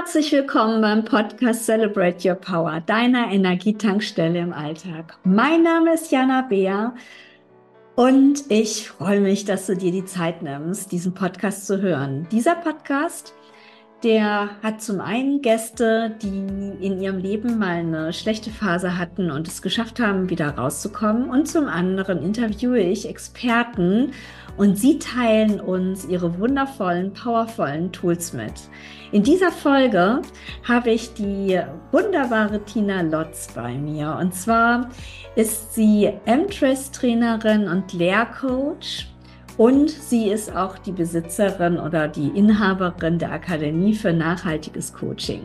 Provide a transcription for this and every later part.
Herzlich willkommen beim Podcast Celebrate Your Power, deiner Energietankstelle im Alltag. Mein Name ist Jana Beer und ich freue mich, dass du dir die Zeit nimmst, diesen Podcast zu hören. Dieser Podcast der hat zum einen Gäste, die in ihrem Leben mal eine schlechte Phase hatten und es geschafft haben, wieder rauszukommen. Und zum anderen interviewe ich Experten und sie teilen uns ihre wundervollen, powervollen Tools mit. In dieser Folge habe ich die wunderbare Tina Lotz bei mir. Und zwar ist sie M-Trace-Trainerin und Lehrcoach und sie ist auch die Besitzerin oder die Inhaberin der Akademie für nachhaltiges Coaching.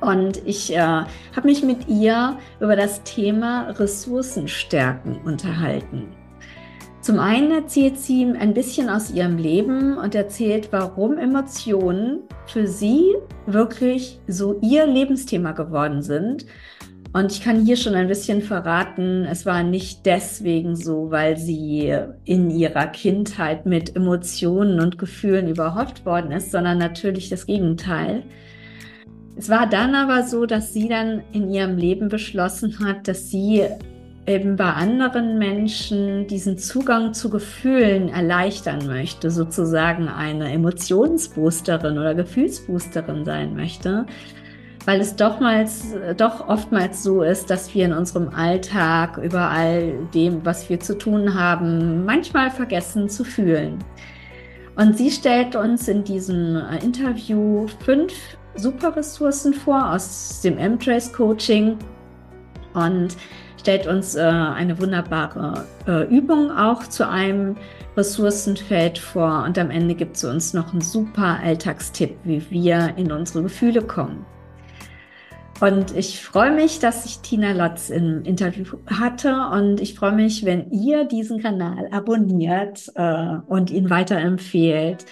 Und ich äh, habe mich mit ihr über das Thema Ressourcenstärken unterhalten. Zum einen erzählt sie ein bisschen aus ihrem Leben und erzählt, warum Emotionen für sie wirklich so ihr Lebensthema geworden sind und ich kann hier schon ein bisschen verraten, es war nicht deswegen so, weil sie in ihrer Kindheit mit Emotionen und Gefühlen überhaupt worden ist, sondern natürlich das Gegenteil. Es war dann aber so, dass sie dann in ihrem Leben beschlossen hat, dass sie eben bei anderen Menschen diesen Zugang zu Gefühlen erleichtern möchte, sozusagen eine Emotionsboosterin oder Gefühlsboosterin sein möchte weil es doch, mal, doch oftmals so ist, dass wir in unserem Alltag über all dem, was wir zu tun haben, manchmal vergessen zu fühlen. Und sie stellt uns in diesem äh, Interview fünf super Ressourcen vor aus dem M-Trace Coaching und stellt uns äh, eine wunderbare äh, Übung auch zu einem Ressourcenfeld vor. Und am Ende gibt sie uns noch einen super Alltagstipp, wie wir in unsere Gefühle kommen. Und ich freue mich, dass ich Tina Lotz im Interview hatte und ich freue mich, wenn ihr diesen Kanal abonniert äh, und ihn weiterempfehlt.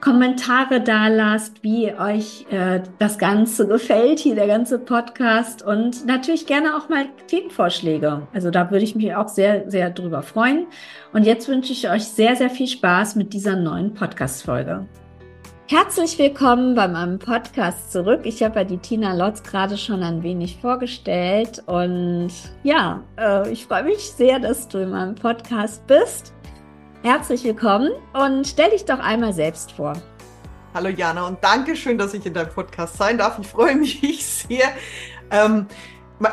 Kommentare da lasst, wie euch äh, das Ganze gefällt, hier der ganze Podcast und natürlich gerne auch mal Themenvorschläge. Also da würde ich mich auch sehr, sehr drüber freuen. Und jetzt wünsche ich euch sehr, sehr viel Spaß mit dieser neuen Podcast-Folge. Herzlich willkommen bei meinem Podcast zurück. Ich habe ja die Tina Lotz gerade schon ein wenig vorgestellt und ja, äh, ich freue mich sehr, dass du in meinem Podcast bist. Herzlich willkommen und stell dich doch einmal selbst vor. Hallo Jana und danke schön, dass ich in deinem Podcast sein darf. Ich freue mich sehr. Ähm,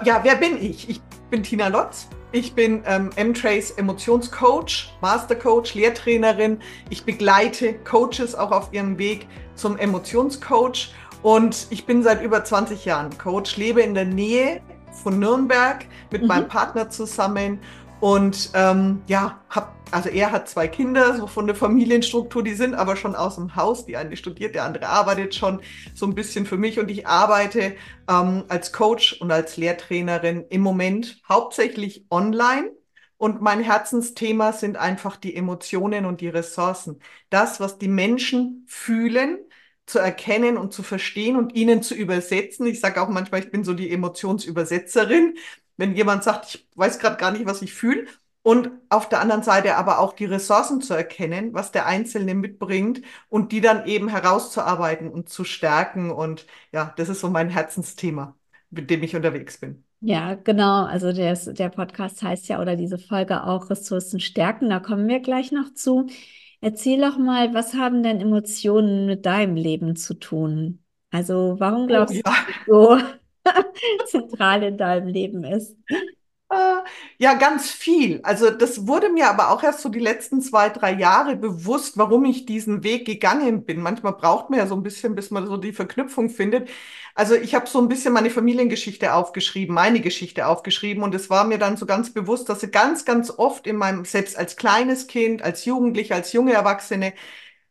ja, wer bin ich? Ich bin Tina Lotz. Ich bin ähm, M-Trace Emotionscoach, Mastercoach, Lehrtrainerin. Ich begleite Coaches auch auf ihrem Weg zum Emotionscoach. Und ich bin seit über 20 Jahren Coach, lebe in der Nähe von Nürnberg mit mhm. meinem Partner zusammen und ähm, ja, hab, also er hat zwei Kinder, so von der Familienstruktur, die sind aber schon aus dem Haus. Die eine studiert, der andere arbeitet schon so ein bisschen für mich und ich arbeite ähm, als Coach und als Lehrtrainerin im Moment hauptsächlich online. Und mein Herzensthema sind einfach die Emotionen und die Ressourcen. Das, was die Menschen fühlen, zu erkennen und zu verstehen und ihnen zu übersetzen. Ich sage auch manchmal, ich bin so die Emotionsübersetzerin wenn jemand sagt, ich weiß gerade gar nicht, was ich fühle. Und auf der anderen Seite aber auch die Ressourcen zu erkennen, was der Einzelne mitbringt und die dann eben herauszuarbeiten und zu stärken. Und ja, das ist so mein Herzensthema, mit dem ich unterwegs bin. Ja, genau. Also der, der Podcast heißt ja oder diese Folge auch Ressourcen stärken. Da kommen wir gleich noch zu. Erzähl doch mal, was haben denn Emotionen mit deinem Leben zu tun? Also warum oh glaubst oh, ja. du so? zentral in deinem Leben ist? Äh, ja, ganz viel. Also das wurde mir aber auch erst so die letzten zwei, drei Jahre bewusst, warum ich diesen Weg gegangen bin. Manchmal braucht man ja so ein bisschen, bis man so die Verknüpfung findet. Also ich habe so ein bisschen meine Familiengeschichte aufgeschrieben, meine Geschichte aufgeschrieben und es war mir dann so ganz bewusst, dass sie ganz, ganz oft in meinem, selbst als kleines Kind, als Jugendliche, als junge Erwachsene,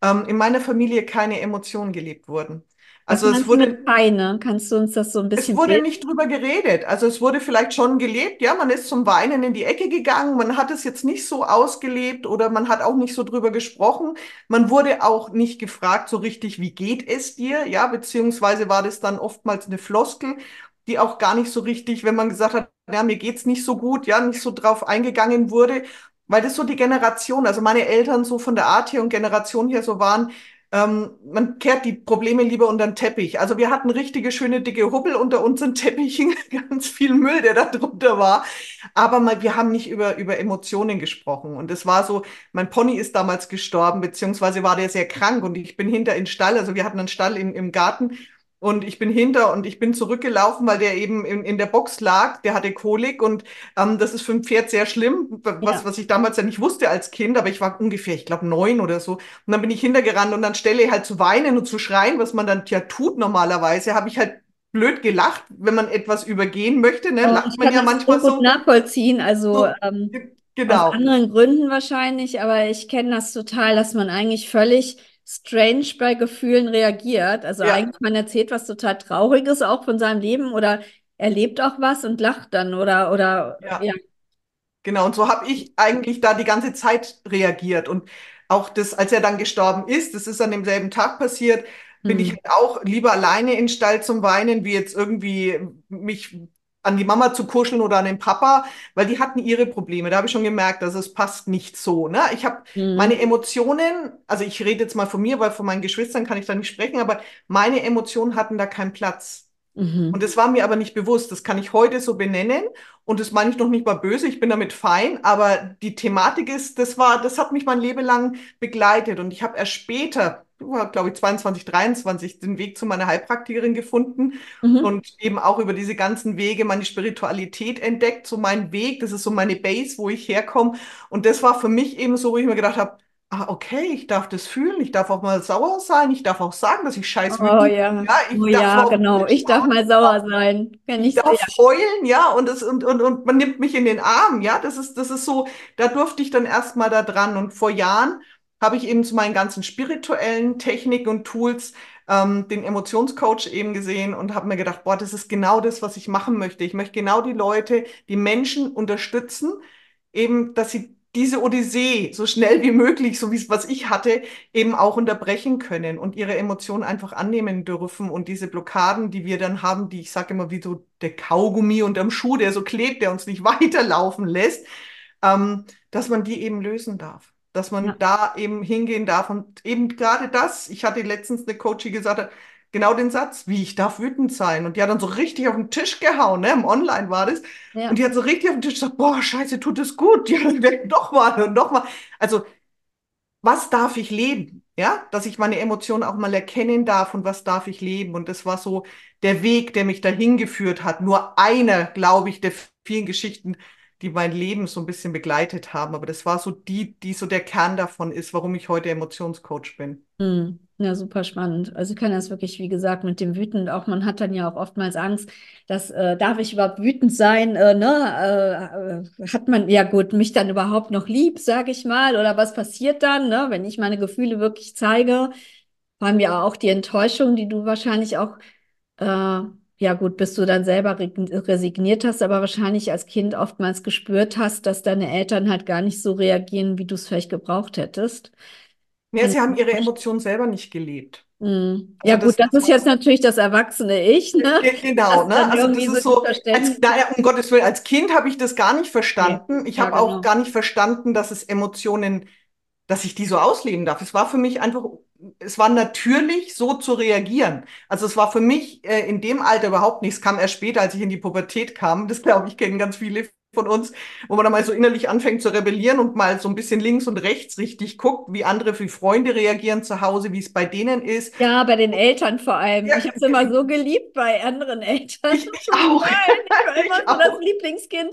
ähm, in meiner Familie keine Emotionen gelebt wurden. Also es wurde keine. Kannst du uns das so ein bisschen? Es wurde nicht drüber geredet. Also es wurde vielleicht schon gelebt. Ja, man ist zum Weinen in die Ecke gegangen. Man hat es jetzt nicht so ausgelebt oder man hat auch nicht so drüber gesprochen. Man wurde auch nicht gefragt so richtig, wie geht es dir? Ja, beziehungsweise war das dann oftmals eine Floskel, die auch gar nicht so richtig, wenn man gesagt hat, ja, mir geht's nicht so gut, ja, nicht so drauf eingegangen wurde, weil das so die Generation, also meine Eltern so von der Art her und Generation her so waren, ähm, man kehrt die Probleme lieber unter den Teppich. Also wir hatten richtige schöne dicke Hubbel unter unseren Teppichen, ganz viel Müll, der da drunter war. Aber mal, wir haben nicht über, über Emotionen gesprochen. Und es war so, mein Pony ist damals gestorben, beziehungsweise war der sehr krank und ich bin hinter in den Stall. Also wir hatten einen Stall im, im Garten und ich bin hinter und ich bin zurückgelaufen, weil der eben in, in der Box lag. Der hatte Kolik und ähm, das ist für ein Pferd sehr schlimm, was, ja. was ich damals ja nicht wusste als Kind, aber ich war ungefähr, ich glaube, neun oder so. Und dann bin ich hintergerannt und anstelle halt zu weinen und zu schreien, was man dann ja tut normalerweise, habe ich halt blöd gelacht, wenn man etwas übergehen möchte. Ne? Lacht man ja manchmal so. nachvollziehen, also so, ähm, genau. aus anderen Gründen wahrscheinlich, aber ich kenne das total, dass man eigentlich völlig strange bei Gefühlen reagiert. Also ja. eigentlich man erzählt was total Trauriges auch von seinem Leben oder erlebt auch was und lacht dann oder oder ja. ja. Genau, und so habe ich eigentlich da die ganze Zeit reagiert. Und auch das, als er dann gestorben ist, das ist an demselben Tag passiert, bin ich hm. halt auch lieber alleine in den Stall zum Weinen, wie jetzt irgendwie mich an die Mama zu kuscheln oder an den Papa, weil die hatten ihre Probleme. Da habe ich schon gemerkt, dass es passt nicht so. Ne? Ich habe mhm. meine Emotionen, also ich rede jetzt mal von mir, weil von meinen Geschwistern kann ich da nicht sprechen, aber meine Emotionen hatten da keinen Platz. Mhm. Und das war mir aber nicht bewusst. Das kann ich heute so benennen. Und das meine ich noch nicht mal böse. Ich bin damit fein. Aber die Thematik ist, das war, das hat mich mein Leben lang begleitet. Und ich habe erst später glaube ich, 22, 23 den Weg zu meiner Heilpraktikerin gefunden mhm. und eben auch über diese ganzen Wege meine Spiritualität entdeckt, so mein Weg, das ist so meine Base, wo ich herkomme. Und das war für mich eben so, wo ich mir gedacht habe, ah, okay, ich darf das fühlen, ich darf auch mal sauer sein, ich darf auch sagen, dass ich scheiße bin. Oh ja, ja, ich oh, ja genau, ich darf mal sauer sein. Kann ich, ich darf sehr. heulen, ja, und, das, und, und, und man nimmt mich in den Arm, ja, das ist, das ist so, da durfte ich dann erstmal da dran und vor Jahren habe ich eben zu meinen ganzen spirituellen Techniken und Tools ähm, den Emotionscoach eben gesehen und habe mir gedacht, boah, das ist genau das, was ich machen möchte. Ich möchte genau die Leute, die Menschen unterstützen, eben, dass sie diese Odyssee so schnell wie möglich, so wie es was ich hatte, eben auch unterbrechen können und ihre Emotionen einfach annehmen dürfen und diese Blockaden, die wir dann haben, die ich sage immer wie so der Kaugummi unterm Schuh, der so klebt, der uns nicht weiterlaufen lässt, ähm, dass man die eben lösen darf dass man ja. da eben hingehen darf. Und eben gerade das, ich hatte letztens eine Coach, die gesagt hat, genau den Satz, wie ich darf wütend sein. Und die hat dann so richtig auf den Tisch gehauen, ne? Im Online war das. Ja. Und die hat so richtig auf den Tisch gesagt, boah, scheiße, tut es gut. Ja, doch mal und doch mal. Also, was darf ich leben? Ja, dass ich meine Emotionen auch mal erkennen darf und was darf ich leben. Und das war so der Weg, der mich dahin geführt hat. Nur einer, glaube ich, der vielen Geschichten, die mein Leben so ein bisschen begleitet haben. Aber das war so die, die so der Kern davon ist, warum ich heute Emotionscoach bin. Hm. Ja, super spannend. Also ich kann das wirklich, wie gesagt, mit dem wütend auch, man hat dann ja auch oftmals Angst, dass äh, darf ich überhaupt wütend sein, äh, ne? Äh, hat man ja gut, mich dann überhaupt noch lieb, sage ich mal, oder was passiert dann, ne? Wenn ich meine Gefühle wirklich zeige, vor allem ja auch die Enttäuschung, die du wahrscheinlich auch äh, ja gut, bis du dann selber resigniert hast, aber wahrscheinlich als Kind oftmals gespürt hast, dass deine Eltern halt gar nicht so reagieren, wie du es vielleicht gebraucht hättest. Ja, sie haben ihre Emotionen selber nicht gelebt. Mhm. Also ja gut, das, das ist jetzt natürlich das erwachsene Ich. Ne? Genau, ne? Also das ist so, als, naja, um Gottes Willen, als Kind habe ich das gar nicht verstanden. Okay. Ich ja, habe genau. auch gar nicht verstanden, dass es Emotionen, dass ich die so ausleben darf. Es war für mich einfach es war natürlich, so zu reagieren. Also es war für mich äh, in dem Alter überhaupt nichts. kam erst später, als ich in die Pubertät kam. Das glaube ich kennen ganz viele von uns, wo man dann mal so innerlich anfängt zu rebellieren und mal so ein bisschen links und rechts richtig guckt, wie andere, wie Freunde reagieren zu Hause, wie es bei denen ist. Ja, bei den Eltern vor allem. Ja, ich habe es immer so geliebt bei anderen Eltern. Ich, ich auch. Ich war immer ich so auch. das Lieblingskind.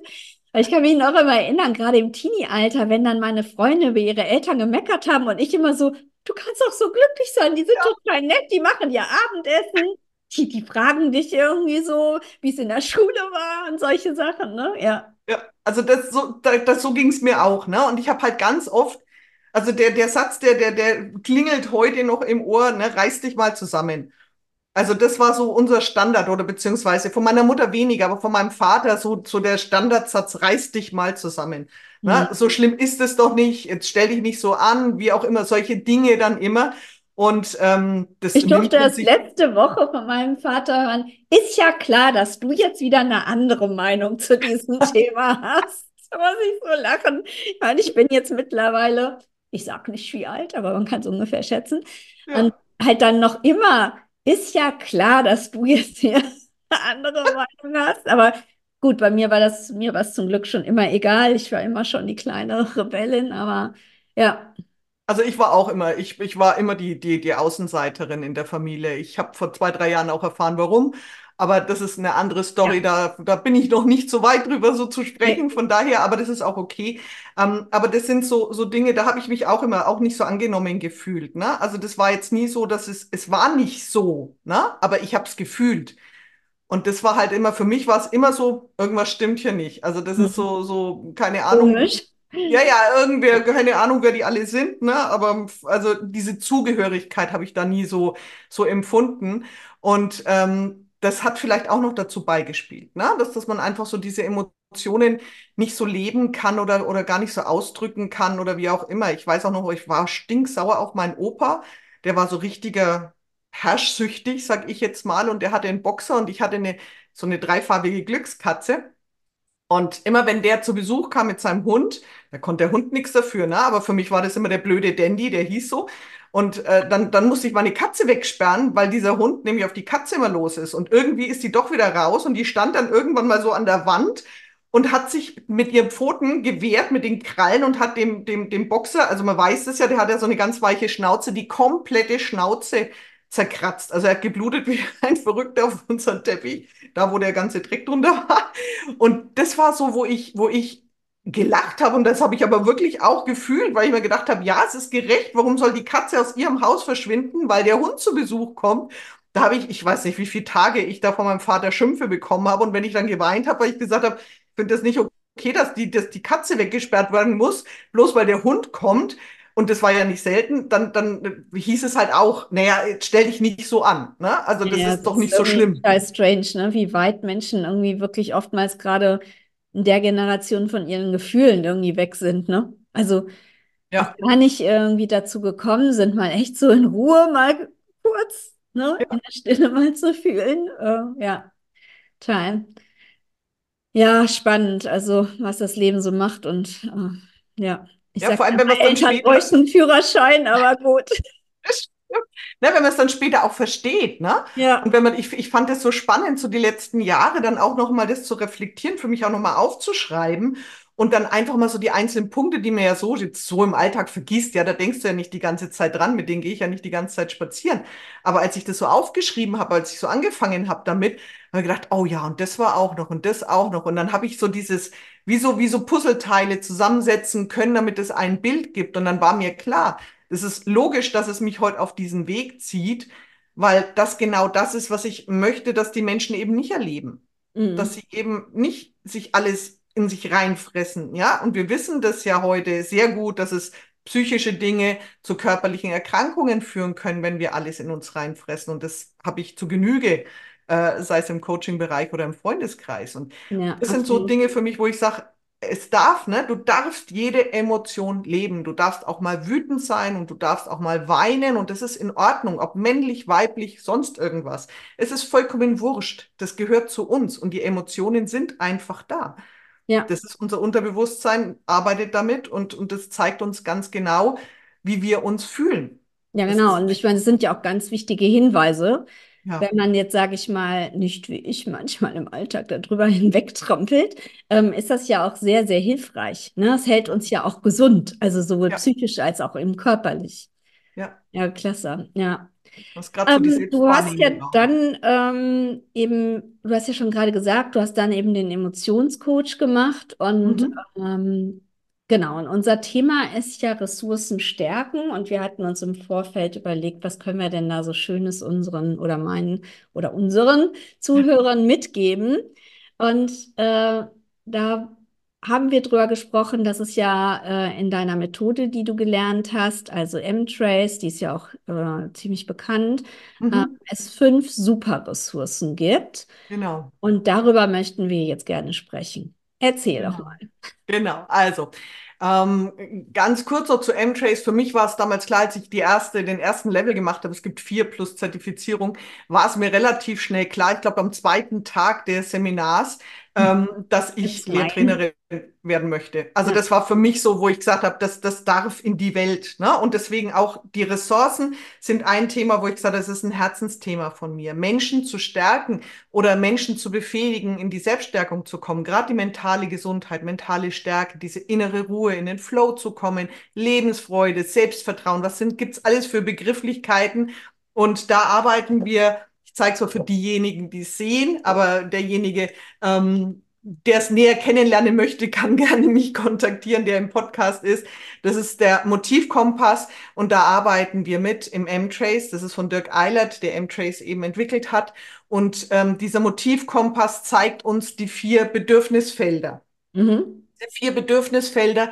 Ich kann mich noch immer erinnern, gerade im Teenie-Alter, wenn dann meine Freunde über ihre Eltern gemeckert haben und ich immer so, du kannst auch so glücklich sein, die sind ja. total nett, die machen ja Abendessen, die, die fragen dich irgendwie so, wie es in der Schule war und solche Sachen, ne? Ja. Ja, also das so, das, so ging es mir auch, ne? Und ich habe halt ganz oft, also der, der Satz, der, der, der klingelt heute noch im Ohr, ne, reiß dich mal zusammen. Also das war so unser Standard oder beziehungsweise von meiner Mutter weniger, aber von meinem Vater so, so der Standardsatz, reiß dich mal zusammen. Ne? Mhm. So schlimm ist es doch nicht, jetzt stell dich nicht so an, wie auch immer, solche Dinge dann immer. Und ähm, das Ich durfte das letzte Woche von meinem Vater hören. Ist ja klar, dass du jetzt wieder eine andere Meinung zu diesem Thema hast. Da muss ich so lachen. Ich meine, ich bin jetzt mittlerweile ich sage nicht wie alt, aber man kann es ungefähr schätzen. Ja. Und halt dann noch immer, ist ja klar, dass du jetzt hier eine andere Meinung hast, aber gut, bei mir war das, mir war es zum Glück schon immer egal. Ich war immer schon die kleine Rebellin, aber ja. Also ich war auch immer, ich, ich war immer die, die, die Außenseiterin in der Familie. Ich habe vor zwei, drei Jahren auch erfahren, warum. Aber das ist eine andere Story. Ja. Da, da bin ich noch nicht so weit drüber, so zu sprechen. Von daher, aber das ist auch okay. Ähm, aber das sind so, so Dinge, da habe ich mich auch immer auch nicht so angenommen gefühlt. Ne? Also das war jetzt nie so, dass es, es war nicht so, ne? aber ich habe es gefühlt. Und das war halt immer, für mich war es immer so, irgendwas stimmt hier nicht. Also das ist so, so, keine Ahnung. Komisch. Ja, ja, irgendwer, keine Ahnung, wer die alle sind, ne? Aber also diese Zugehörigkeit habe ich da nie so, so empfunden. Und ähm, das hat vielleicht auch noch dazu beigespielt, ne? Dass, dass man einfach so diese Emotionen nicht so leben kann oder, oder gar nicht so ausdrücken kann oder wie auch immer. Ich weiß auch noch, ich war stinksauer auf meinen Opa. Der war so richtiger herrschsüchtig, sag ich jetzt mal, und der hatte einen Boxer und ich hatte eine, so eine dreifarbige Glückskatze. Und immer wenn der zu Besuch kam mit seinem Hund, da konnte der Hund nichts dafür, ne? Aber für mich war das immer der blöde Dandy, der hieß so. Und äh, dann, dann musste ich meine Katze wegsperren, weil dieser Hund nämlich auf die Katze immer los ist. Und irgendwie ist die doch wieder raus und die stand dann irgendwann mal so an der Wand und hat sich mit ihren Pfoten gewehrt, mit den Krallen und hat dem, dem, dem Boxer, also man weiß es ja, der hat ja so eine ganz weiche Schnauze, die komplette Schnauze zerkratzt. Also er hat geblutet wie ein Verrückter auf unserem Teppich, da wo der ganze Dreck drunter war. Und das war so, wo ich, wo ich gelacht habe und das habe ich aber wirklich auch gefühlt, weil ich mir gedacht habe, ja, es ist gerecht, warum soll die Katze aus ihrem Haus verschwinden, weil der Hund zu Besuch kommt. Da habe ich, ich weiß nicht, wie viele Tage ich da von meinem Vater Schimpfe bekommen habe und wenn ich dann geweint habe, weil ich gesagt habe, ich finde das nicht okay, dass die, dass die Katze weggesperrt werden muss, bloß weil der Hund kommt. Und das war ja nicht selten, dann, dann hieß es halt auch, naja, stell dich nicht so an. Ne? Also das Ja, ist doch das nicht so irgendwie schlimm. total strange, ne? Wie weit Menschen irgendwie wirklich oftmals gerade in der Generation von ihren Gefühlen irgendwie weg sind, ne? Also Ja, gar nicht irgendwie dazu gekommen sind, mal echt so in Ruhe mal kurz, ne, in der Stille mal zu fühlen. Äh, ja, total. Ja, spannend, also was das Leben so macht und äh, ja, ich ja, sag, vor allem, wenn man Eltern später, bräuchten einen Führerschein, aber gut. ne, wenn man es dann später auch versteht, ne? Ja, Und wenn man, ich, ich fand es so spannend, so die letzten Jahre dann auch nochmal das zu reflektieren, für mich auch nochmal aufzuschreiben und dann einfach mal so die einzelnen Punkte, die man ja so jetzt so im Alltag vergisst, ja, da denkst du ja nicht die ganze Zeit dran, mit denen gehe ich ja nicht die ganze Zeit spazieren. Aber als ich das so aufgeschrieben habe, als ich so angefangen habe damit, habe ich gedacht, oh ja, und das war auch noch und das auch noch. Und dann habe ich so dieses, wie so, wie so Puzzleteile zusammensetzen können, damit es ein Bild gibt. Und dann war mir klar, es ist logisch, dass es mich heute auf diesen Weg zieht, weil das genau das ist, was ich möchte, dass die Menschen eben nicht erleben. Dass mhm. sie eben nicht sich alles in sich reinfressen, ja. Und wir wissen das ja heute sehr gut, dass es psychische Dinge zu körperlichen Erkrankungen führen können, wenn wir alles in uns reinfressen. Und das habe ich zu Genüge, äh, sei es im Coaching-Bereich oder im Freundeskreis. Und Ja, das sind so. Dinge für mich, wo ich sage, es darf, ne? Du darfst jede Emotion leben. Du darfst auch mal wütend sein und du darfst auch mal weinen und das ist in Ordnung, ob männlich, weiblich, sonst irgendwas. Es ist vollkommen wurscht. Das gehört zu uns und die Emotionen sind einfach da. Ja. Das ist unser Unterbewusstsein, arbeitet damit und, und das zeigt uns ganz genau, wie wir uns fühlen. Ja, genau. Und ich meine, es sind ja auch ganz wichtige Hinweise. Ja, Wenn man jetzt, sage ich mal, nicht wie ich manchmal im Alltag darüber hinwegtrampelt, ähm, ist das ja auch sehr, sehr hilfreich. Ne? Es hält uns ja auch gesund, also sowohl ja, psychisch als auch eben körperlich. ja. Ja, klasse. Ja. Ähm, du hast ja Selbstwahrnehmung auch. dann ähm, eben, du hast ja schon gerade gesagt, du hast dann eben den Emotionscoach gemacht und Mhm, ähm, genau, und unser Thema ist ja Ressourcen stärken und wir hatten uns im Vorfeld überlegt, was können wir denn da so Schönes unseren oder meinen oder unseren Zuhörern mitgeben und äh, da haben wir drüber gesprochen, dass es ja äh, in deiner Methode, die du gelernt hast, also M-Trace, die ist ja auch äh, ziemlich bekannt, äh, mhm, es fünf Superressourcen gibt. genau. Und darüber möchten wir jetzt gerne sprechen. Erzähl doch Genau. mal. Genau, also ähm, ganz kurz noch zu M-Trace. Für mich war es damals klar, als ich die erste, den ersten Level gemacht habe, es gibt vier plus Zertifizierung, war es mir relativ schnell klar. Ich glaube, am zweiten Tag des Seminars, ähm, dass ich Lehrtrainerin werden möchte. Also ja. das war für mich so, wo ich gesagt habe, das, das darf in die Welt. Ne? Und deswegen auch die Ressourcen sind ein Thema, wo ich gesagt habe, das ist ein Herzensthema von mir. Menschen zu stärken oder Menschen zu befähigen, in die Selbststärkung zu kommen, gerade die mentale Gesundheit, mentale Stärke, diese innere Ruhe, in den Flow zu kommen, Lebensfreude, Selbstvertrauen, was sind, gibt's alles für Begrifflichkeiten? Und da arbeiten wir ich zeige es mal für diejenigen, die es sehen, aber derjenige, ähm, der es näher kennenlernen möchte, kann gerne mich kontaktieren, der im Podcast ist. Das ist der Motivkompass und da arbeiten wir mit im M-Trace. Das ist von Dirk Eilert, der M-Trace eben entwickelt hat. Und ähm, dieser Motivkompass zeigt uns die vier Bedürfnisfelder. Mhm. Diese vier Bedürfnisfelder,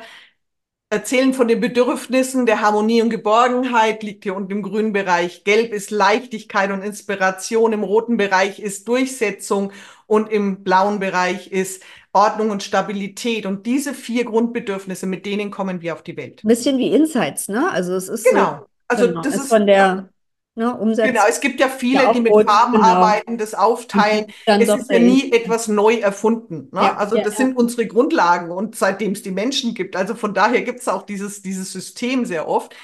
Erzählen von den Bedürfnissen der Harmonie und Geborgenheit liegt hier unten im grünen Bereich. Gelb ist Leichtigkeit und Inspiration. Im roten Bereich ist Durchsetzung und im blauen Bereich ist Ordnung und Stabilität. Und diese vier Grundbedürfnisse, mit denen kommen wir auf die Welt. Ein bisschen wie Insights, ne? Also es ist genau. So, also genau. das ist von der Ne, genau, es gibt ja viele, ja, die mit Farben genau. arbeiten, das aufteilen. Es ist ja nie etwas neu erfunden. Ne? Ja, also ja, das sind unsere Grundlagen und seitdem es die Menschen gibt. Also von daher gibt es auch dieses, dieses System sehr oft.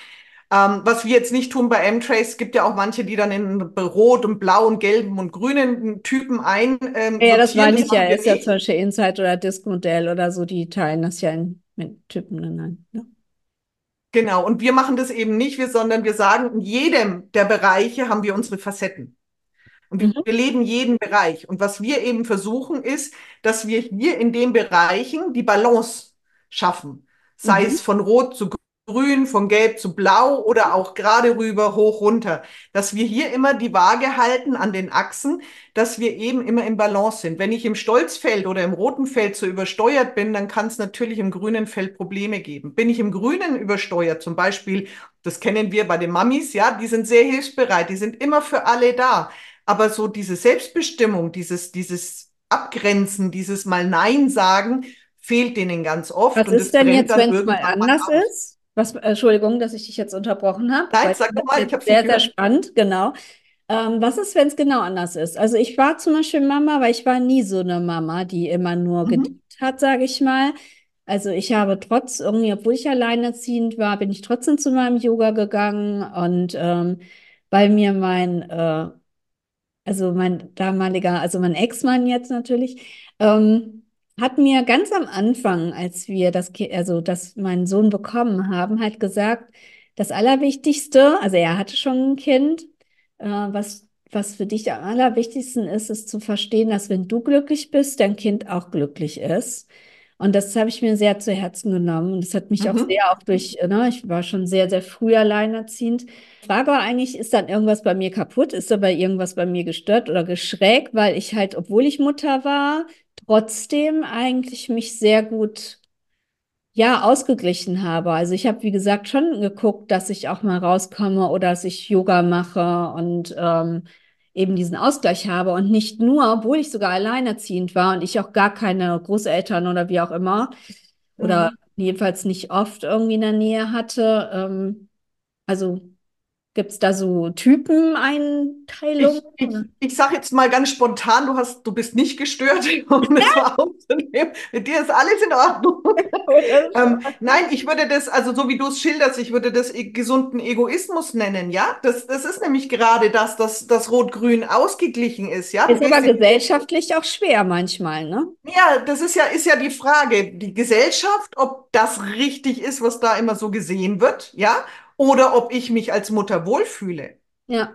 Ähm, was wir jetzt nicht tun bei M-Trace, gibt ja auch manche, die dann in rot und blau und gelben und grünen Typen ein. Ähm, ja, das meine ich ja. Ist ja zum Beispiel Insight oder Disk-Modell oder so, die teilen das ja in, mit Typen ein. Ne? Genau, und wir machen das eben nicht, wir, sondern wir sagen, in jedem der Bereiche haben wir unsere Facetten. Und mhm. wir leben jeden Bereich. Und was wir eben versuchen, ist, dass wir hier in den Bereichen die Balance schaffen. Sei mhm. es von Rot zu grün, von gelb zu blau oder auch gerade rüber, hoch, runter. Dass wir hier immer die Waage halten an den Achsen, dass wir eben immer im Balance sind. Wenn ich im Stolzfeld oder im roten Feld so übersteuert bin, dann kann es natürlich im grünen Feld Probleme geben. Bin ich im grünen übersteuert, zum Beispiel, das kennen wir bei den Mamis, ja, die sind sehr hilfsbereit, die sind immer für alle da. Aber so diese Selbstbestimmung, dieses, dieses Abgrenzen, dieses mal Nein sagen, fehlt denen ganz oft. Was ist denn jetzt, wenn es mal anders ist? Was, Entschuldigung, dass ich dich jetzt unterbrochen habe. Nein, sag doch mal, ich habe sehr, sehr spannend, genau. Ähm, was ist, wenn es genau anders ist? Also ich war zum Beispiel Mama, weil ich war nie so eine Mama, die immer nur mhm. gedient hat, sage ich mal. Also ich habe trotz irgendwie, obwohl ich alleinerziehend war, bin ich trotzdem zu meinem Yoga gegangen und ähm, weil mir mein, äh, also mein damaliger, also mein Ex-Mann jetzt natürlich, ähm, hat mir ganz am Anfang, als wir das, also das meinen Sohn bekommen haben, halt gesagt, das Allerwichtigste, also er hatte schon ein Kind, äh, was, was für dich am allerwichtigsten ist, ist zu verstehen, dass wenn du glücklich bist, dein Kind auch glücklich ist. Und das habe ich mir sehr zu Herzen genommen. Und das hat mich mhm. auch sehr auch durch, ne, ich war schon sehr, sehr früh alleinerziehend. Frage war eigentlich, ist dann irgendwas bei mir kaputt? Ist dabei irgendwas bei mir gestört oder geschrägt? Weil ich halt, obwohl ich Mutter war, trotzdem eigentlich mich sehr gut ja ausgeglichen habe. Also ich habe, wie gesagt, schon geguckt, dass ich auch mal rauskomme oder dass ich Yoga mache und ähm, eben diesen Ausgleich habe und nicht nur, obwohl ich sogar alleinerziehend war und ich auch gar keine Großeltern oder wie auch immer oder mhm. jedenfalls nicht oft irgendwie in der Nähe hatte. Ähm, also Gibt es da so Typeneinteilungen? Ich, ich, ich sage jetzt mal ganz spontan, du, hast, du bist nicht gestört, um das mal aufzunehmen. Mit dir ist alles in Ordnung. ähm, nein, ich würde das, also so wie du es schilderst, ich würde das e-, gesunden Egoismus nennen, ja? Das, das ist nämlich gerade das, dass das Rot-Grün ausgeglichen ist, ja? Ist aber gesellschaftlich auch schwer manchmal, ne? Ja, das ist ja, ist ja die Frage, die Gesellschaft, ob das richtig ist, was da immer so gesehen wird, ja? Oder ob ich mich als Mutter wohlfühle. Ja.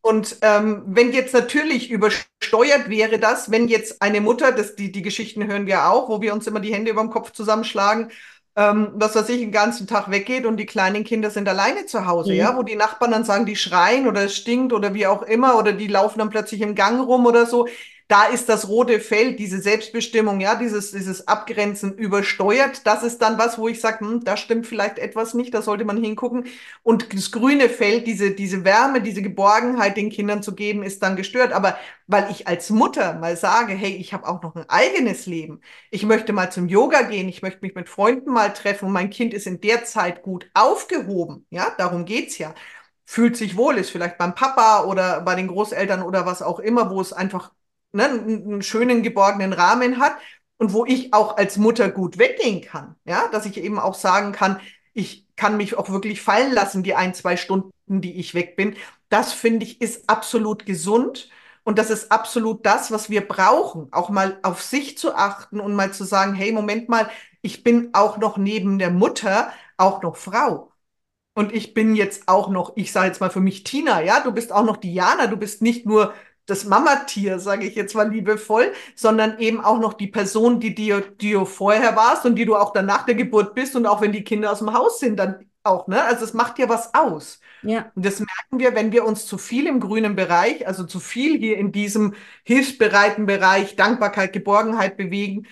Und ähm, wenn jetzt natürlich übersteuert wäre das, wenn jetzt eine Mutter, das, die, die Geschichten hören wir auch, wo wir uns immer die Hände über dem Kopf zusammenschlagen, ähm, was weiß ich, den ganzen Tag weggeht und die kleinen Kinder sind alleine zu Hause, mhm. ja, wo die Nachbarn dann sagen, die schreien oder es stinkt oder wie auch immer oder die laufen dann plötzlich im Gang rum oder so da ist das rote Feld, diese Selbstbestimmung, ja, dieses, dieses Abgrenzen übersteuert. Das ist dann was, wo ich sage, hm, da stimmt vielleicht etwas nicht, da sollte man hingucken. Und das grüne Feld, diese, diese Wärme, diese Geborgenheit den Kindern zu geben, ist dann gestört. Aber weil ich als Mutter mal sage, hey, ich habe auch noch ein eigenes Leben. Ich möchte mal zum Yoga gehen, ich möchte mich mit Freunden mal treffen und mein Kind ist in der Zeit gut aufgehoben. Ja, darum geht's ja fühlt sich wohl, ist vielleicht beim Papa oder bei den Großeltern oder was auch immer, wo es einfach ne, einen schönen geborgenen Rahmen hat und wo ich auch als Mutter gut weggehen kann. Ja, dass ich eben auch sagen kann, ich kann mich auch wirklich fallen lassen, die ein, zwei Stunden, die ich weg bin. Das finde ich ist absolut gesund. Und das ist absolut das, was wir brauchen, auch mal auf sich zu achten und mal zu sagen, hey, Moment mal, ich bin auch noch neben der Mutter auch noch Frau. Und ich bin jetzt auch noch, ich sage jetzt mal für mich Tina, ja, du bist auch noch Diana, du bist nicht nur das Mamatier, sage ich jetzt mal liebevoll, sondern eben auch noch die Person, die dir, die du vorher warst und die du auch dann nach der Geburt bist und auch wenn die Kinder aus dem Haus sind, dann auch, ne? Also es macht ja was aus. Ja. Und das merken wir, wenn wir uns zu viel im grünen Bereich, also zu viel hier in diesem hilfsbereiten Bereich Dankbarkeit, Geborgenheit bewegen,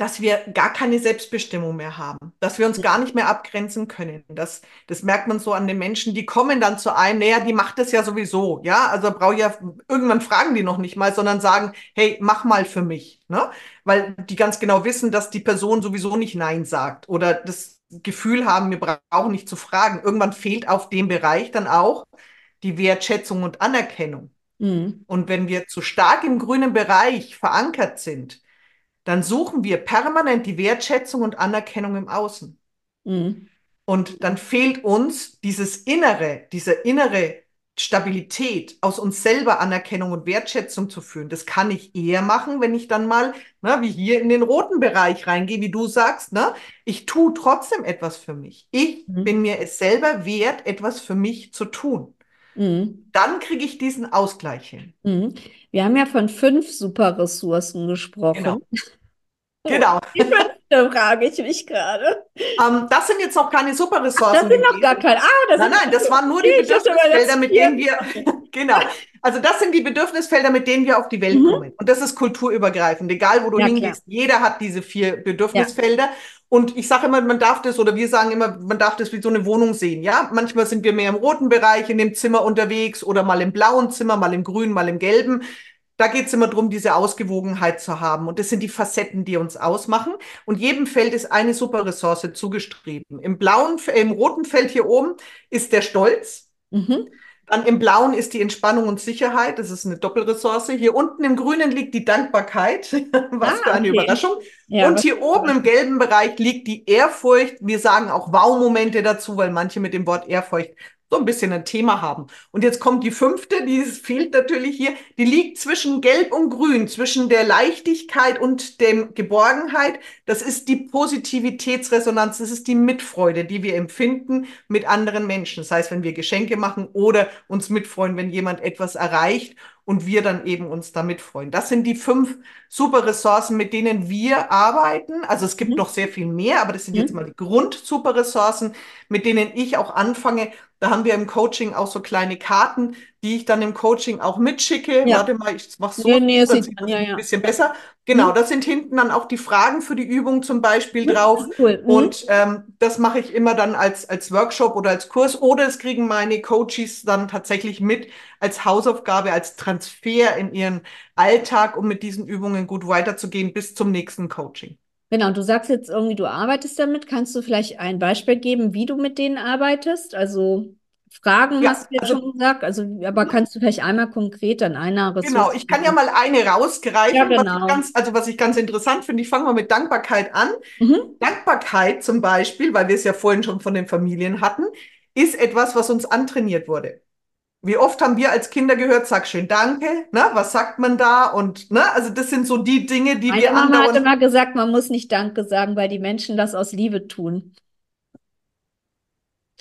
dass wir gar keine Selbstbestimmung mehr haben, dass wir uns gar nicht mehr abgrenzen können. Das, das merkt man so an den Menschen, die kommen dann zu einem, naja, die macht es ja sowieso, ja, also brauche ja, irgendwann fragen die noch nicht mal, sondern sagen, hey, mach mal für mich, ne? Weil die ganz genau wissen, dass die Person sowieso nicht Nein sagt oder das Gefühl haben, wir brauchen nicht zu fragen. Irgendwann fehlt auf dem Bereich dann auch die Wertschätzung und Anerkennung. Mhm. Und wenn wir zu stark im grünen Bereich verankert sind, dann suchen wir permanent die Wertschätzung und Anerkennung im Außen. Mhm. Und dann fehlt uns dieses Innere, diese innere Stabilität, aus uns selber Anerkennung und Wertschätzung zu führen. Das kann ich eher machen, wenn ich dann mal, ne, wie hier in den roten Bereich reingehe, wie du sagst, ne, ich tue trotzdem etwas für mich. Ich mhm. bin mir es selber wert, etwas für mich zu tun. Mhm. Dann kriege ich diesen Ausgleich hin. Mhm. Wir haben ja von fünf Superressourcen gesprochen. Genau. Genau. Die fünfte frage ich mich gerade. Ähm, das sind jetzt noch keine Superressourcen. Das sind noch gar keine. Ah, das nein, nein, das waren nur die Bedürfnisfelder, mit denen wir. genau. Also das sind die Bedürfnisfelder, mit denen wir auf die Welt mhm. kommen. Und das ist kulturübergreifend. Egal, wo du ja, hingehst, klar. jeder hat diese vier Bedürfnisfelder. Ja. Und ich sage immer, man darf das, oder wir sagen immer, man darf das wie so eine Wohnung sehen. Ja, manchmal sind wir mehr im roten Bereich in dem Zimmer unterwegs oder mal im blauen Zimmer, mal im grünen, mal im gelben. Da geht es immer darum, diese Ausgewogenheit zu haben. Und das sind die Facetten, die uns ausmachen. Und jedem Feld ist eine super Ressource zugeschrieben. Im blauen, im roten Feld hier oben ist der Stolz. Mhm. Dann im blauen ist die Entspannung und Sicherheit. Das ist eine Doppelressource. Hier unten im grünen liegt die Dankbarkeit. Was ah, für eine okay. Überraschung. Ja, und hier oben im gelben Bereich liegt die Ehrfurcht. Wir sagen auch Wow-Momente dazu, weil manche mit dem Wort Ehrfurcht so ein bisschen ein Thema haben. Und jetzt kommt die fünfte, die fehlt natürlich hier, die liegt zwischen Gelb und Grün, zwischen der Leichtigkeit und dem Geborgenheit. Das ist die Positivitätsresonanz, das ist die Mitfreude, die wir empfinden mit anderen Menschen. Das heißt, wenn wir Geschenke machen oder uns mitfreuen, wenn jemand etwas erreicht und wir dann eben uns damit freuen. Das sind die fünf super Ressourcen, mit denen wir arbeiten. Also es gibt mhm. noch sehr viel mehr, aber das sind mhm. jetzt mal die Grund-Super Ressourcen, mit denen ich auch anfange. Da haben wir im Coaching auch so kleine Karten, die ich dann im Coaching auch mitschicke. Ja. Warte mal, ich mach so, nee, nee, dann sieht man ja, ja. ein bisschen besser. Genau, mhm. da sind hinten dann auch die Fragen für die Übung zum Beispiel mhm, drauf. Cool. Mhm. Und ähm, das mache ich immer dann als, als Workshop oder als Kurs. Oder es kriegen meine Coaches dann tatsächlich mit als Hausaufgabe, als Transfer in ihren Alltag, um mit diesen Übungen gut weiterzugehen bis zum nächsten Coaching. Genau, und du sagst jetzt irgendwie, du arbeitest damit. Kannst du vielleicht ein Beispiel geben, wie du mit denen arbeitest? Also Fragen ja, hast du jetzt also, schon gesagt, also, aber kannst du vielleicht einmal konkret an einer Ressource Genau, ich kann ja mal eine rausgreifen, ja, genau. was ich ganz, also was ich ganz interessant finde. Ich fange mal mit Dankbarkeit an. Mhm. Dankbarkeit zum Beispiel, weil wir es ja vorhin schon von den Familien hatten, ist etwas, was uns antrainiert wurde. Wie oft haben wir als Kinder gehört, sag schön Danke, ne? Was sagt man da? Und ne, also das sind so die Dinge, die Meine wir Mama hat immer gesagt, man muss nicht Danke sagen, weil die Menschen das aus Liebe tun.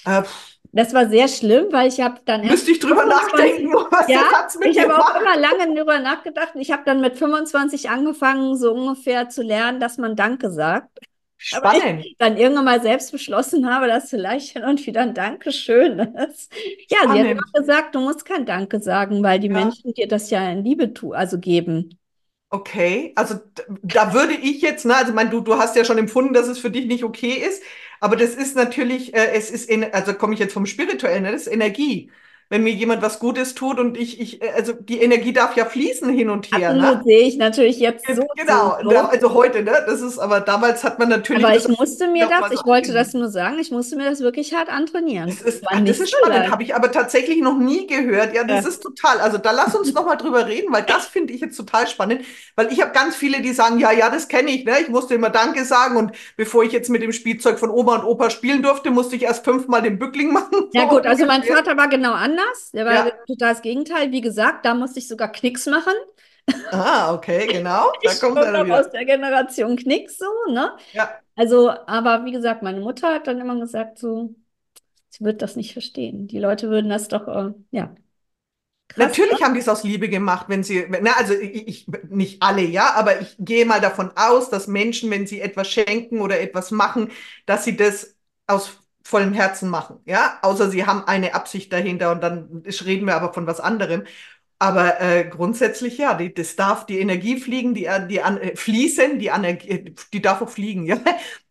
Äh, das war sehr schlimm, weil ich habe dann Müsste ich drüber 25, nachdenken, was ja, ich habe auch immer lange drüber nachgedacht. Ich habe dann mit 25 angefangen, so ungefähr zu lernen, dass man Danke sagt. Spannend. Dann irgendwann mal selbst beschlossen habe, dass vielleicht hin und wieder ein Dankeschön ist. Ja, Spannend. sie hat immer gesagt, du musst kein Danke sagen, weil die ja. Menschen dir das ja in Liebe tu also geben. Okay, also da würde ich jetzt, ne, also mein, du, du hast ja schon empfunden, dass es für dich nicht okay ist, aber das ist natürlich, äh, es ist, in, also komme ich jetzt vom Spirituellen, ne, das ist Energie. Wenn mir jemand was Gutes tut und ich, ich, also die Energie darf ja fließen hin und her. Absolut, ne? sehe ich natürlich jetzt so. Genau, so. also heute, ne? Das ist, aber damals hat man natürlich. Aber ich musste mir das, ich wollte das nur sagen, ich musste mir das wirklich hart antrainieren. Das ist, das ist spannend, habe ich aber tatsächlich noch nie gehört. Ja, das ja. ist total. Also da lass uns nochmal drüber reden, weil das finde ich jetzt total spannend, weil ich habe ganz viele, die sagen, ja, ja, das kenne ich, ne? Ich musste immer Danke sagen und bevor ich jetzt mit dem Spielzeug von Oma und Opa spielen durfte, musste ich erst fünfmal den Bückling machen. Ja gut, also mein Vater war genau anders. Der war ja. total das Gegenteil. Wie gesagt, da musste ich sogar Knicks machen. Ah, okay, genau. Da ich kommt er wieder. aus der Generation Knicks so, ne? Ja. Also, aber wie gesagt, meine Mutter hat dann immer gesagt, so, sie wird das nicht verstehen. Die Leute würden das doch, äh, ja. Krass, Natürlich haben die es aus Liebe gemacht, wenn sie, na, also ich, ich, nicht alle, ja, aber ich gehe mal davon aus, dass Menschen, wenn sie etwas schenken oder etwas machen, dass sie das aus vollem Herzen machen, ja, außer sie haben eine Absicht dahinter und dann reden wir aber von was anderem. Aber äh, grundsätzlich ja, die, das darf die Energie fliegen, die, die an, äh, fließen, die, Aner die darf auch fliegen, ja.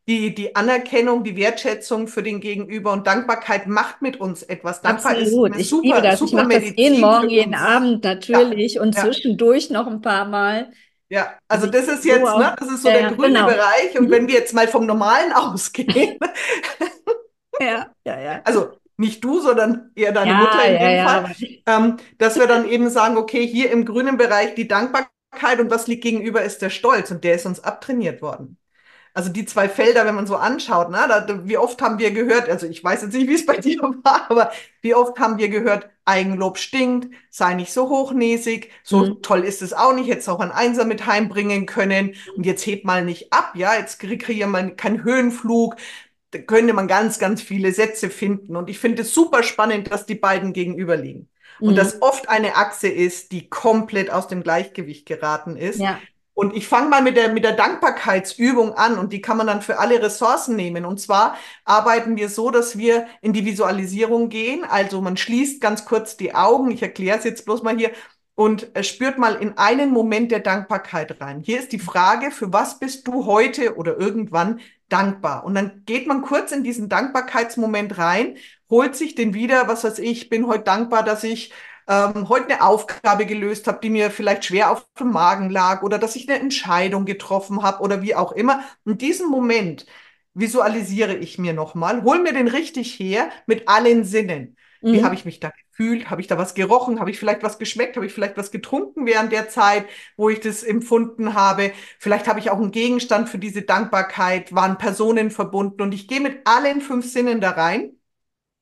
Die, die Anerkennung, die Wertschätzung für den Gegenüber und Dankbarkeit macht mit uns etwas. Dankbar Absolut. ist ich super, liebe das. Super ich mache das jeden Morgen, jeden Abend natürlich ja, und ja. zwischendurch noch ein paar Mal. Ja, also das ist jetzt, so ne, das ist so ja, der grüne genau. Bereich. Und mhm. wenn wir jetzt mal vom Normalen ausgehen, ja, ja, ja. Also nicht du, sondern eher deine ja, Mutter in ja, dem ja, Fall. Ähm, dass wir dann eben sagen, okay, hier im grünen Bereich die Dankbarkeit und was liegt gegenüber ist der Stolz und der ist uns abtrainiert worden. Also die zwei Felder, wenn man so anschaut, ne, da, wie oft haben wir gehört, also ich weiß jetzt nicht, wie es bei dir war, aber wie oft haben wir gehört, Eigenlob stinkt, sei nicht so hochnäsig, so mhm. toll ist es auch nicht, hättest auch ein Einser mit heimbringen können und jetzt heb mal nicht ab, ja, jetzt kreieren wir keinen Höhenflug, da könnte man ganz, ganz viele Sätze finden. Und ich finde es super spannend, dass die beiden gegenüberliegen. Mhm. Und dass oft eine Achse ist, die komplett aus dem Gleichgewicht geraten ist. Ja. Und ich fange mal mit der, mit der Dankbarkeitsübung an und die kann man dann für alle Ressourcen nehmen. Und zwar arbeiten wir so, dass wir in die Visualisierung gehen. Also man schließt ganz kurz die Augen. Ich erkläre es jetzt bloß mal hier und spürt mal in einen Moment der Dankbarkeit rein. Hier ist die Frage, für was bist du heute oder irgendwann dankbar. Und dann geht man kurz in diesen Dankbarkeitsmoment rein, holt sich den wieder, was weiß ich, bin heute dankbar, dass ich ähm, heute eine Aufgabe gelöst habe, die mir vielleicht schwer auf dem Magen lag oder dass ich eine Entscheidung getroffen habe oder wie auch immer. In diesem Moment visualisiere ich mir nochmal, hol mir den richtig her mit allen Sinnen. Wie mhm. habe ich mich da gefühlt? Habe ich da was gerochen? Habe ich vielleicht was geschmeckt? Habe ich vielleicht was getrunken während der Zeit, wo ich das empfunden habe? Vielleicht habe ich auch einen Gegenstand für diese Dankbarkeit, waren Personen verbunden und ich gehe mit allen fünf Sinnen da rein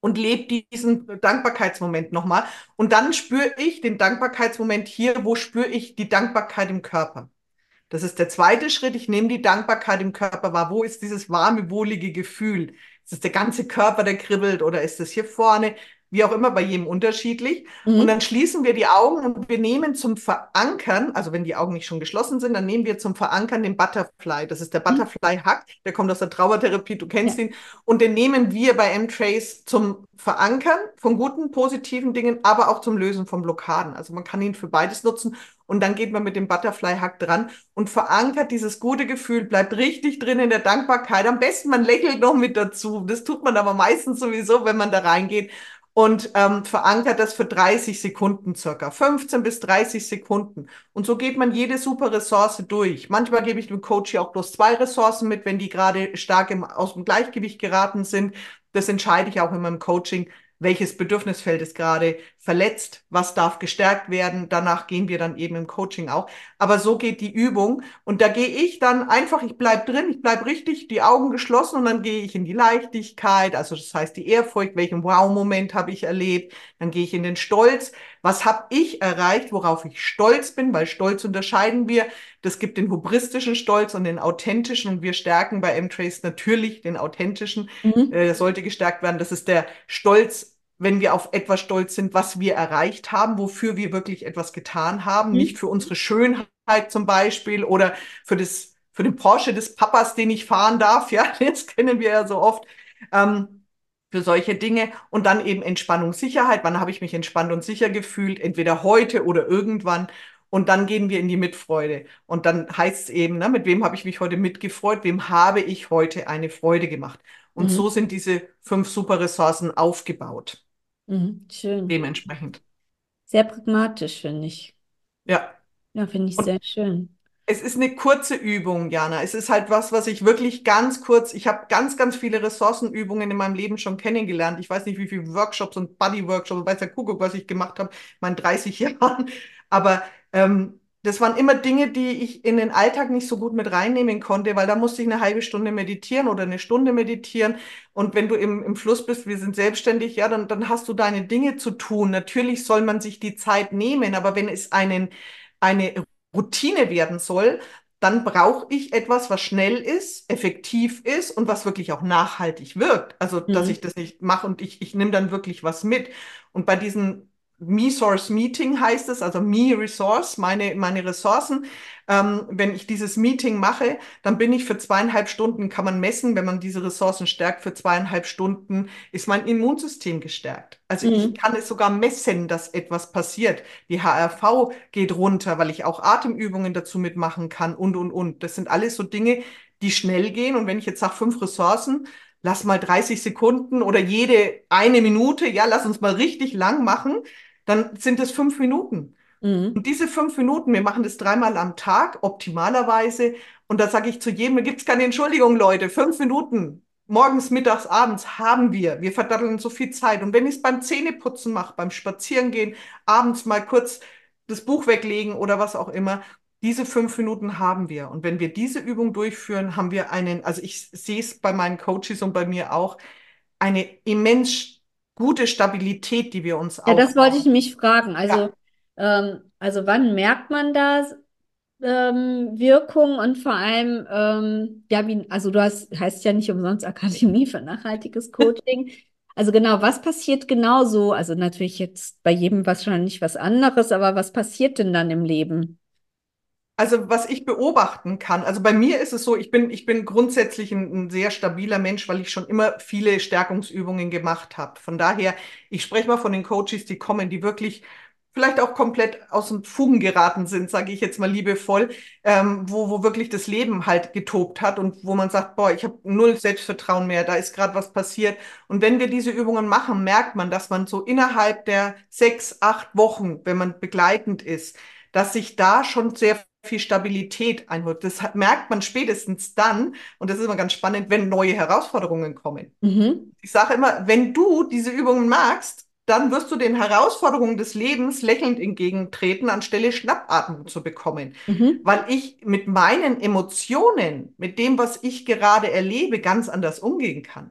und lebe diesen Dankbarkeitsmoment nochmal. Und dann spüre ich den Dankbarkeitsmoment hier, wo spüre ich die Dankbarkeit im Körper? Das ist der zweite Schritt. Ich nehme die Dankbarkeit im Körper wahr. Wo ist dieses warme, wohlige Gefühl? Ist es der ganze Körper, der kribbelt oder ist es hier vorne? Wie auch immer, bei jedem unterschiedlich. Mhm. Und dann schließen wir die Augen und wir nehmen zum Verankern, also wenn die Augen nicht schon geschlossen sind, dann nehmen wir zum Verankern den Butterfly. Das ist der mhm. Butterfly-Hack, der kommt aus der Trauertherapie, du kennst ja. ihn. Und den nehmen wir bei M-Trace zum Verankern von guten, positiven Dingen, aber auch zum Lösen von Blockaden. Also man kann ihn für beides nutzen. Und dann geht man mit dem Butterfly-Hack dran und verankert dieses gute Gefühl, bleibt richtig drin in der Dankbarkeit. Am besten man lächelt noch mit dazu. Das tut man aber meistens sowieso, wenn man da reingeht und ähm, verankert das für 30 Sekunden circa, 15 bis 30 Sekunden. Und so geht man jede super Ressource durch. Manchmal gebe ich dem Coach ja auch bloß zwei Ressourcen mit, wenn die gerade stark im, aus dem Gleichgewicht geraten sind. Das entscheide ich auch in meinem Coaching, welches Bedürfnisfeld ist gerade verletzt, was darf gestärkt werden. Danach gehen wir dann eben im Coaching auch. Aber so geht die Übung. Und da gehe ich dann einfach, ich bleib drin, ich bleib richtig, die Augen geschlossen und dann gehe ich in die Leichtigkeit, also das heißt die Ehrfurcht, welchen Wow-Moment habe ich erlebt. Dann gehe ich in den Stolz. Was habe ich erreicht, worauf ich stolz bin? Weil Stolz unterscheiden wir. Das gibt den hubristischen Stolz und den authentischen. Und wir stärken bei M-Trace natürlich den authentischen. Mhm. Äh, sollte gestärkt werden. Das ist der Stolz wenn wir auf etwas stolz sind, was wir erreicht haben, wofür wir wirklich etwas getan haben, mhm. nicht für unsere Schönheit zum Beispiel oder für das für den Porsche des Papas, den ich fahren darf, ja, das kennen wir ja so oft. Ähm, für solche Dinge und dann eben Entspannung, Sicherheit. Wann habe ich mich entspannt und sicher gefühlt? Entweder heute oder irgendwann. Und dann gehen wir in die Mitfreude. Und dann heißt es eben, ne, mit wem habe ich mich heute mitgefreut? Wem habe ich heute eine Freude gemacht? Und mhm. so sind diese fünf super Ressourcen aufgebaut. Mhm. Schön. Dementsprechend. Sehr pragmatisch, finde ich. Ja. Ja, finde ich Und sehr schön. Es ist eine kurze Übung, Jana. Es ist halt was, was ich wirklich ganz kurz, ich habe ganz, ganz viele Ressourcenübungen in meinem Leben schon kennengelernt. Ich weiß nicht, wie viele Workshops und Buddy-Workshops, weiß der Kuckuck, was ich gemacht habe, in meinen 30 Jahren. Aber ähm, das waren immer Dinge, die ich in den Alltag nicht so gut mit reinnehmen konnte, weil da musste ich eine halbe Stunde meditieren oder eine Stunde meditieren. Und wenn du im, im Fluss bist, wir sind selbstständig, ja, dann, dann hast du deine Dinge zu tun. Natürlich soll man sich die Zeit nehmen, aber wenn es einen, eine Routine werden soll, dann brauche ich etwas, was schnell ist, effektiv ist und was wirklich auch nachhaltig wirkt. Also, dass Mhm. ich das nicht mache und ich, ich nehme dann wirklich was mit. Und bei diesen Me-Source Meeting heißt es, also Me-Resource, meine, meine Ressourcen. Ähm, wenn ich dieses Meeting mache, dann bin ich für zweieinhalb Stunden, kann man messen, wenn man diese Ressourcen stärkt, für zweieinhalb Stunden ist mein Immunsystem gestärkt. Also ich Mhm. kann es sogar messen, dass etwas passiert. Die HRV geht runter, weil ich auch Atemübungen dazu mitmachen kann und, und, und. Das sind alles so Dinge, die schnell gehen. Und wenn ich jetzt sage, fünf Ressourcen, lass mal 30 Sekunden oder jede eine Minute, ja, lass uns mal richtig lang machen, dann sind es fünf Minuten. Mhm. Und diese fünf Minuten, wir machen das dreimal am Tag, optimalerweise. Und da sage ich zu jedem, da gibt es keine Entschuldigung, Leute. Fünf Minuten, morgens, mittags, abends haben wir. Wir verdatteln so viel Zeit. Und wenn ich es beim Zähneputzen mache, beim Spazierengehen, abends mal kurz das Buch weglegen oder was auch immer, diese fünf Minuten haben wir. Und wenn wir diese Übung durchführen, haben wir einen, also ich sehe es bei meinen Coaches und bei mir auch, eine immens gute Stabilität, die wir uns Ja, das wollte ich mich fragen. Ja. Also, ähm, also wann merkt man da ähm, Wirkung und vor allem, ähm, ja, wie, also du hast, heißt ja nicht umsonst Akademie für nachhaltiges Coaching. Also genau, was passiert genau so? Also natürlich jetzt bei jedem wahrscheinlich was anderes, aber was passiert denn dann im Leben? Also was ich beobachten kann, also bei mir ist es so, ich bin, ich bin grundsätzlich ein, ein sehr stabiler Mensch, weil ich schon immer viele Stärkungsübungen gemacht habe. Von daher, ich spreche mal von den Coaches, die kommen, die wirklich vielleicht auch komplett aus den Fugen geraten sind, sage ich jetzt mal liebevoll, ähm, wo, wo wirklich das Leben halt getobt hat und wo man sagt, boah, ich habe null Selbstvertrauen mehr, da ist gerade was passiert. Und wenn wir diese Übungen machen, merkt man, dass man so innerhalb der sechs, acht Wochen, wenn man begleitend ist, dass sich da schon sehr viel Stabilität einholt. Das merkt man spätestens dann, und das ist immer ganz spannend, wenn neue Herausforderungen kommen. Mhm. Ich sage immer, wenn du diese Übungen magst, dann wirst du den Herausforderungen des Lebens lächelnd entgegentreten, anstelle Schnappatmung zu bekommen. Mhm. Weil ich mit meinen Emotionen, mit dem, was ich gerade erlebe, ganz anders umgehen kann.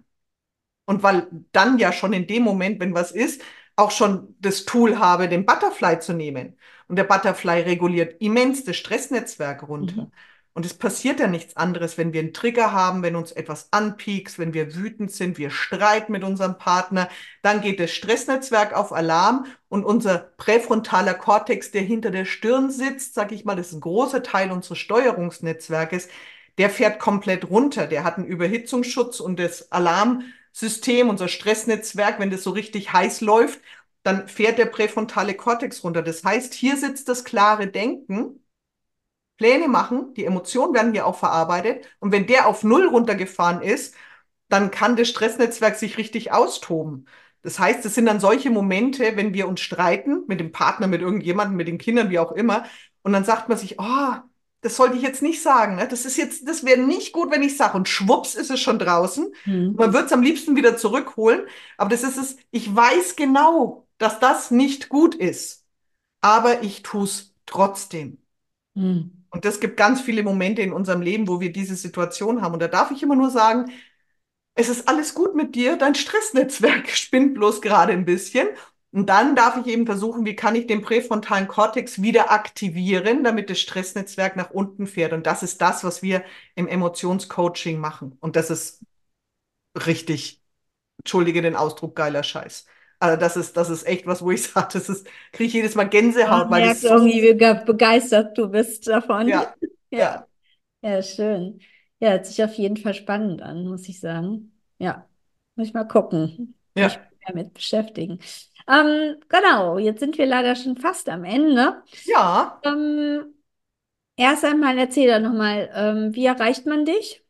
Und weil dann ja schon in dem Moment, wenn was ist, auch schon das Tool habe, den Butterfly zu nehmen. Und der Butterfly reguliert immens das Stressnetzwerk runter. Mhm. Und es passiert ja nichts anderes, wenn wir einen Trigger haben, wenn uns etwas anpiekst, wenn wir wütend sind, wir streiten mit unserem Partner, dann geht das Stressnetzwerk auf Alarm und unser präfrontaler Kortex, der hinter der Stirn sitzt, sag ich mal, das ist ein großer Teil unseres Steuerungsnetzwerkes, der fährt komplett runter. Der hat einen Überhitzungsschutz und das Alarmsystem, unser Stressnetzwerk, wenn das so richtig heiß läuft, dann fährt der präfrontale Kortex runter. Das heißt, hier sitzt das klare Denken, Pläne machen, die Emotionen werden hier auch verarbeitet. Und wenn der auf Null runtergefahren ist, dann kann das Stressnetzwerk sich richtig austoben. Das heißt, es sind dann solche Momente, wenn wir uns streiten mit dem Partner, mit irgendjemandem, mit den Kindern, wie auch immer, und dann sagt man sich, oh, das sollte ich jetzt nicht sagen. Ne? Das ist jetzt, das wäre nicht gut, wenn ich sage. Und schwupps ist es schon draußen. Mhm. Man wird es am liebsten wieder zurückholen. Aber das ist es, ich weiß genau, dass das nicht gut ist. Aber ich tue es trotzdem. Mhm. Und das gibt ganz viele Momente in unserem Leben, wo wir diese Situation haben. Und da darf ich immer nur sagen, es ist alles gut mit dir, dein Stressnetzwerk spinnt bloß gerade ein bisschen. Und dann darf ich eben versuchen, wie kann ich den präfrontalen Kortex wieder aktivieren, damit das Stressnetzwerk nach unten fährt. Und das ist das, was wir im Emotionscoaching machen. Und das ist richtig, entschuldige den Ausdruck, geiler Scheiß. Also das ist, das ist echt was, wo ich sage, das ist, kriege ich jedes Mal Gänsehaut, Man merkt so, irgendwie, wie ge- begeistert du bist davon. ja, Ja, ja, ja, schön. Ja, hört sich auf jeden Fall spannend an, muss ich sagen. Ja, muss ich mal gucken, mich ja, damit beschäftigen. Ähm, genau, jetzt sind wir leider schon fast am Ende. ja. Ähm, erst einmal erzähl doch nochmal, ähm, wie erreicht man dich?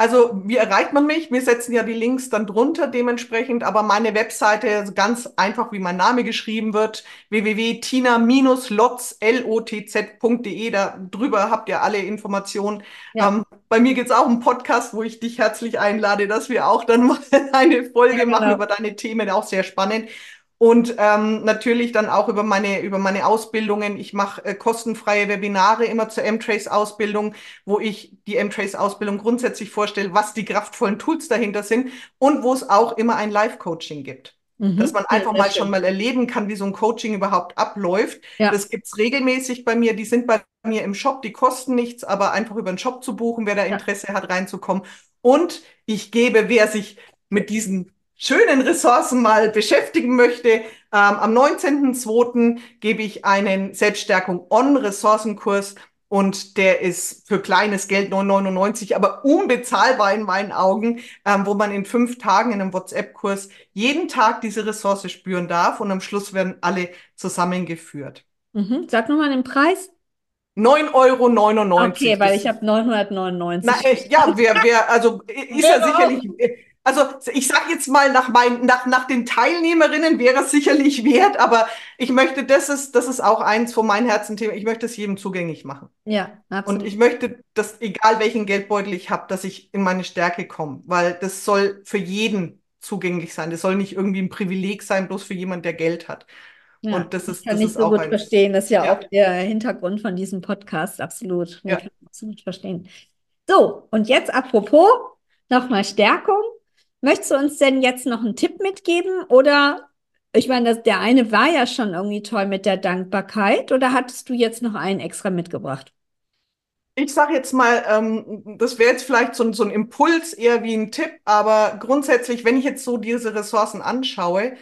Also, wie erreicht man mich? Wir setzen ja die Links dann drunter dementsprechend, aber meine Webseite ganz einfach, wie mein Name geschrieben wird, www.tina-lotz.de, da drüber habt ihr alle Informationen. Ja. Ähm, bei mir geht's auch um Podcast, wo ich dich herzlich einlade, dass wir auch dann mal eine Folge ja, genau. machen über deine Themen, auch sehr spannend und ähm, natürlich dann auch über meine über meine Ausbildungen. Ich mache äh, kostenfreie Webinare immer zur M-Trace-Ausbildung, wo ich die M-Trace-Ausbildung grundsätzlich vorstelle, was die kraftvollen Tools dahinter sind und wo es auch immer ein Live-Coaching gibt. Mhm. Dass man einfach ja, mal schon mal erleben kann, wie so ein Coaching überhaupt abläuft. Ja. Das gibt's regelmäßig bei mir. Die sind bei mir im Shop, die kosten nichts, aber einfach über den Shop zu buchen, wer da Interesse ja. hat, reinzukommen. Und ich gebe, wer sich mit diesen schönen Ressourcen mal beschäftigen möchte, ähm, am 19.02. gebe ich einen Selbststärkung On-Ressourcenkurs und der ist für kleines Geld 9,99, aber unbezahlbar in meinen Augen, ähm, wo man in fünf Tagen in einem WhatsApp-Kurs jeden Tag diese Ressource spüren darf und am Schluss werden alle zusammengeführt. Mhm. Sag nochmal den Preis. 9,99 Euro. Okay, weil ich habe 999. Na, äh, ja, wer, wer, also ist ja sicherlich, also ich sage jetzt mal, nach, mein, nach, nach den Teilnehmerinnen wäre es sicherlich wert, aber ich möchte, das ist, das ist auch eins von meinen Herzenthemen, ich möchte es jedem zugänglich machen. Ja, absolut. Und ich möchte, dass egal welchen Geldbeutel ich habe, dass ich in meine Stärke komme, weil das soll für jeden zugänglich sein. Das soll nicht irgendwie ein Privileg sein, bloß für jemanden, der Geld hat. Ja, und das ist, kann das ich so gut ein, verstehen. Das ist ja, ja, auch der Hintergrund von diesem Podcast. Absolut. Ja. Kann absolut verstehen. So, und jetzt apropos nochmal Stärkung. Möchtest du uns denn jetzt noch einen Tipp mitgeben? Oder, ich meine, das, der eine war ja schon irgendwie toll mit der Dankbarkeit. Oder hattest du jetzt noch einen extra mitgebracht? Ich sage jetzt mal, ähm, das wäre jetzt vielleicht so, so ein Impuls eher wie ein Tipp, aber grundsätzlich, wenn ich jetzt so diese Ressourcen anschaue,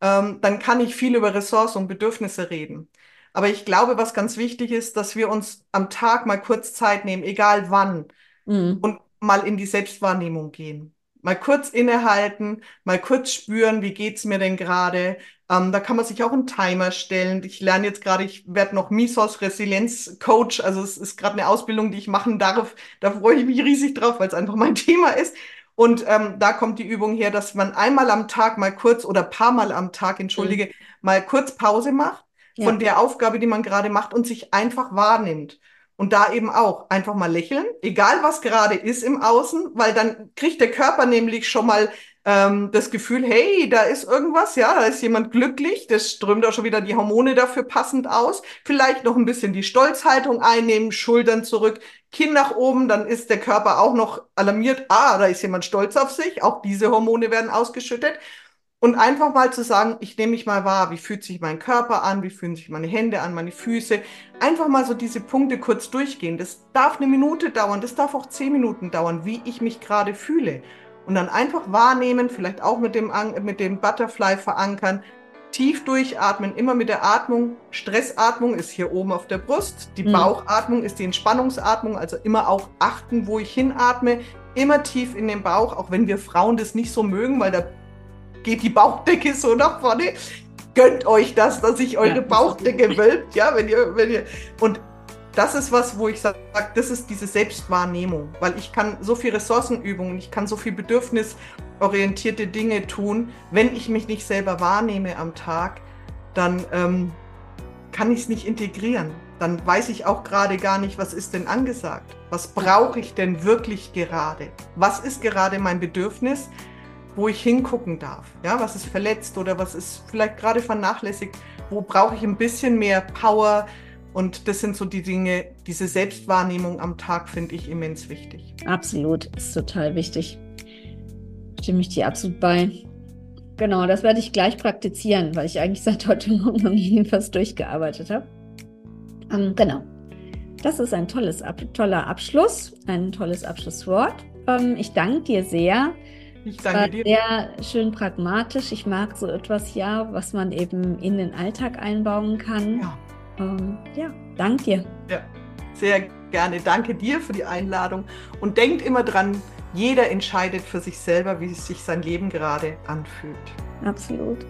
ähm, dann kann ich viel über Ressourcen und Bedürfnisse reden. Aber ich glaube, was ganz wichtig ist, dass wir uns am Tag mal kurz Zeit nehmen, egal wann, mhm. und mal in die Selbstwahrnehmung gehen mal kurz innehalten, mal kurz spüren, wie geht's mir denn gerade. Ähm, da kann man sich auch einen Timer stellen. Ich lerne jetzt gerade, ich werde noch Misos Resilienz Coach. Also es ist gerade eine Ausbildung, die ich machen darf. Da freue ich mich riesig drauf, weil es einfach mein Thema ist. Und ähm, da kommt die Übung her, dass man einmal am Tag mal kurz oder paar Mal am Tag, entschuldige, mhm. mal kurz Pause macht von ja. der Aufgabe, die man gerade macht und sich einfach wahrnimmt. Und da eben auch einfach mal lächeln, egal was gerade ist im Außen, weil dann kriegt der Körper nämlich schon mal ähm, das Gefühl, hey, da ist irgendwas, ja, da ist jemand glücklich, das strömt auch schon wieder die Hormone dafür passend aus. Vielleicht noch ein bisschen die Stolzhaltung einnehmen, Schultern zurück, Kinn nach oben, dann ist der Körper auch noch alarmiert, ah, da ist jemand stolz auf sich, auch diese Hormone werden ausgeschüttet. Und einfach mal zu sagen, ich nehme mich mal wahr, wie fühlt sich mein Körper an, wie fühlen sich meine Hände an, meine Füße. Einfach mal so diese Punkte kurz durchgehen. Das darf eine Minute dauern, das darf auch zehn Minuten dauern, wie ich mich gerade fühle. Und dann einfach wahrnehmen, vielleicht auch mit dem, mit dem Butterfly verankern, tief durchatmen, immer mit der Atmung. Stressatmung ist hier oben auf der Brust. Die mhm. Bauchatmung ist die Entspannungsatmung, also immer auch achten, wo ich hinatme. Immer tief in den Bauch, auch wenn wir Frauen das nicht so mögen, weil der geht die Bauchdecke so nach vorne. Gönnt euch das, dass sich eure ja, Bauchdecke wölbt, ja, wenn ihr, wenn ihr, und das ist was, wo ich sage, das ist diese Selbstwahrnehmung, weil ich kann so viel Ressourcenübungen, ich kann so viel bedürfnisorientierte Dinge tun. Wenn ich mich nicht selber wahrnehme am Tag, dann ähm, kann ich es nicht integrieren. Dann weiß ich auch gerade gar nicht, was ist denn angesagt? Was brauche ich denn wirklich gerade? Was ist gerade mein Bedürfnis? Wo ich hingucken darf. Ja, was ist verletzt oder was ist vielleicht gerade vernachlässigt? Wo brauche ich ein bisschen mehr Power? Und das sind so die Dinge, diese Selbstwahrnehmung am Tag finde ich immens wichtig. Absolut, ist total wichtig. Stimme ich dir absolut bei. Genau, das werde ich gleich praktizieren, weil ich eigentlich seit heute Morgen noch jedenfalls durchgearbeitet habe. Ähm, genau. Das ist ein tolles, toller Abschluss, ein tolles Abschlusswort. Ähm, ich danke dir sehr ich danke dir. Sehr schön pragmatisch. Ich mag so etwas ja, was man eben in den Alltag einbauen kann. Ja, ähm, ja danke dir. Ja, sehr gerne. Danke dir für die Einladung. Und denkt immer dran, jeder entscheidet für sich selber, wie sich sein Leben gerade anfühlt. Absolut.